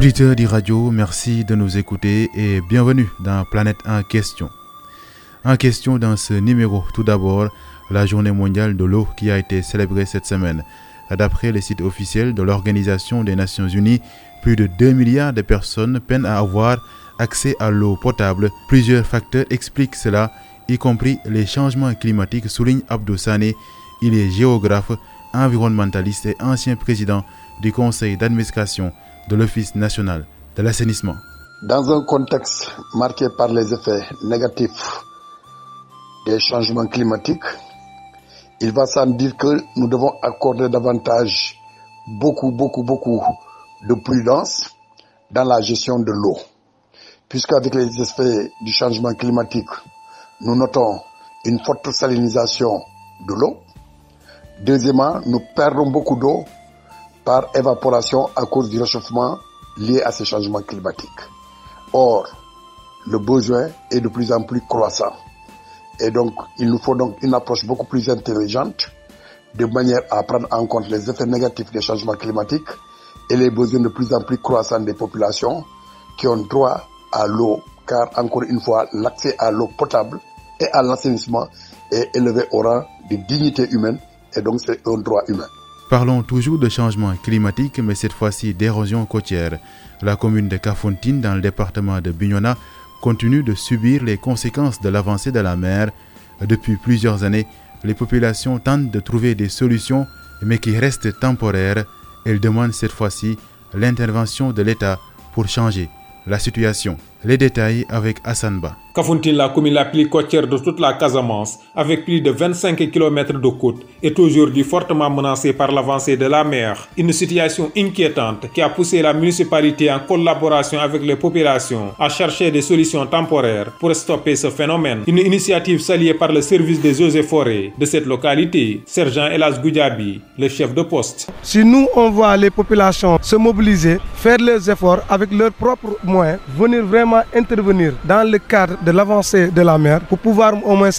Auditeurs d'e-radio, merci de nous écouter et bienvenue dans Planète en question. En question dans ce numéro, tout d'abord, la journée mondiale de l'eau qui a été célébrée cette semaine. D'après les sites officiels de l'Organisation des Nations Unies, plus de 2 milliards de personnes peinent à avoir accès à l'eau potable. Plusieurs facteurs expliquent cela, y compris les changements climatiques, souligne Abdou Sané. Il est géographe, environnementaliste et ancien président du conseil d'administration de l'Office national de l'assainissement. Dans un contexte marqué par les effets négatifs des changements climatiques, il va sans dire que nous devons accorder davantage, beaucoup, beaucoup, beaucoup de prudence dans la gestion de l'eau. Puisqu'avec les effets du changement climatique, nous notons une forte salinisation de l'eau. Deuxièmement, nous perdons beaucoup d'eau par évaporation à cause du réchauffement lié à ces changements climatiques. Or, le besoin est de plus en plus croissant. Et donc, il nous faut donc une approche beaucoup plus intelligente de manière à prendre en compte les effets négatifs des changements climatiques et les besoins de plus en plus croissants des populations qui ont droit à l'eau, car encore une fois, l'accès à l'eau potable et à l'assainissement est élevé au rang de dignité humaine et donc c'est un droit humain. Parlons toujours de changement climatique, mais cette fois-ci d'érosion côtière. La commune de Cafontine, dans le département de Bignona, continue de subir les conséquences de l'avancée de la mer. Depuis plusieurs années, les populations tentent de trouver des solutions, mais qui restent temporaires. Elles demandent cette fois-ci l'intervention de l'État pour changer la situation. Les détails avec Hassanba. Kafountine, la commune la plus côtière de toute la Casamance, avec plus de 25 km de côte, est aujourd'hui fortement menacée par l'avancée de la mer. Une situation inquiétante qui a poussé la municipalité en collaboration avec les populations à chercher des solutions temporaires pour stopper ce phénomène. Une initiative saluée par le service des eaux et forêts de cette localité, Sergent Elas Goudjabi, le chef de poste. Si nous, on voit les populations se mobiliser, faire leurs efforts avec leurs propres moyens, venir vraiment intervenir dans le cadre de l'avancée de la mer pour pouvoir au moins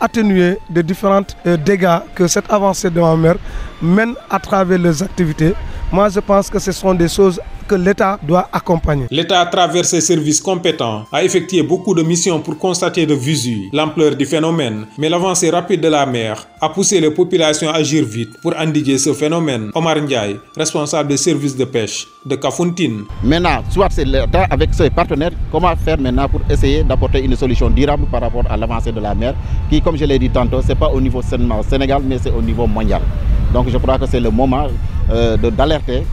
atténuer les différents dégâts que cette avancée de la mer mène à travers les activités. Moi, je pense que ce sont des choses que l'État doit accompagner. L'État, à travers ses services compétents, a effectué beaucoup de missions pour constater de visu l'ampleur du phénomène, mais l'avancée rapide de la mer a poussé les populations à agir vite pour endiguer ce phénomène. Omar Ndiaye, responsable des services de pêche de Kafountine. Maintenant, soit c'est l'État avec ses partenaires, comment faire maintenant pour essayer d'apporter une solution durable par rapport à l'avancée de la mer, qui, comme je l'ai dit tantôt, ce n'est pas au niveau seulement Sénégal, mais c'est au niveau mondial. Donc je crois que c'est le moment euh, d'alerter.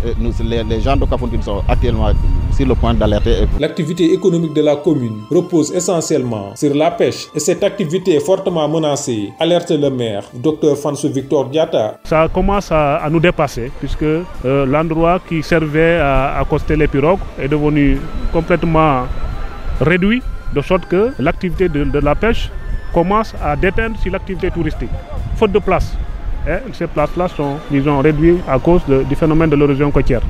Les, les, gens de Kafountine sont actuellement sur le point d'alerter. L'activité économique de la commune repose essentiellement sur la pêche et cette activité est fortement menacée. Alerte le maire, Dr Fansou Victor Diata. Ça commence à, à nous dépasser puisque euh, l'endroit qui servait à accoster les pirogues est devenu complètement réduit de sorte que l'activité de, de la pêche commence à déteindre sur l'activité touristique. Faute de place. Et ces places-là sont, disons, réduites à cause de, du phénomène de l'érosion côtière.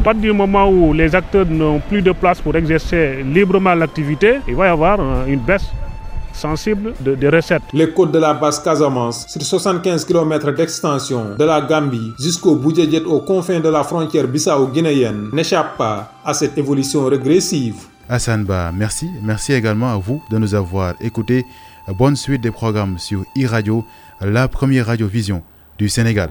À partir du moment où les acteurs n'ont plus de place pour exercer librement l'activité, il va y avoir une baisse sensible de, de, recettes. Les côtes de la basse Casamance, sur 75 km d'extension de la Gambie jusqu'au Boudjedjet aux confins de la frontière bissau-guinéenne, n'échappent pas à cette évolution régressive. Hassan Ba, merci. Merci également à vous de nous avoir écoutés. Bonne suite des programmes sur e-radio, la première radiovision du Sénégal.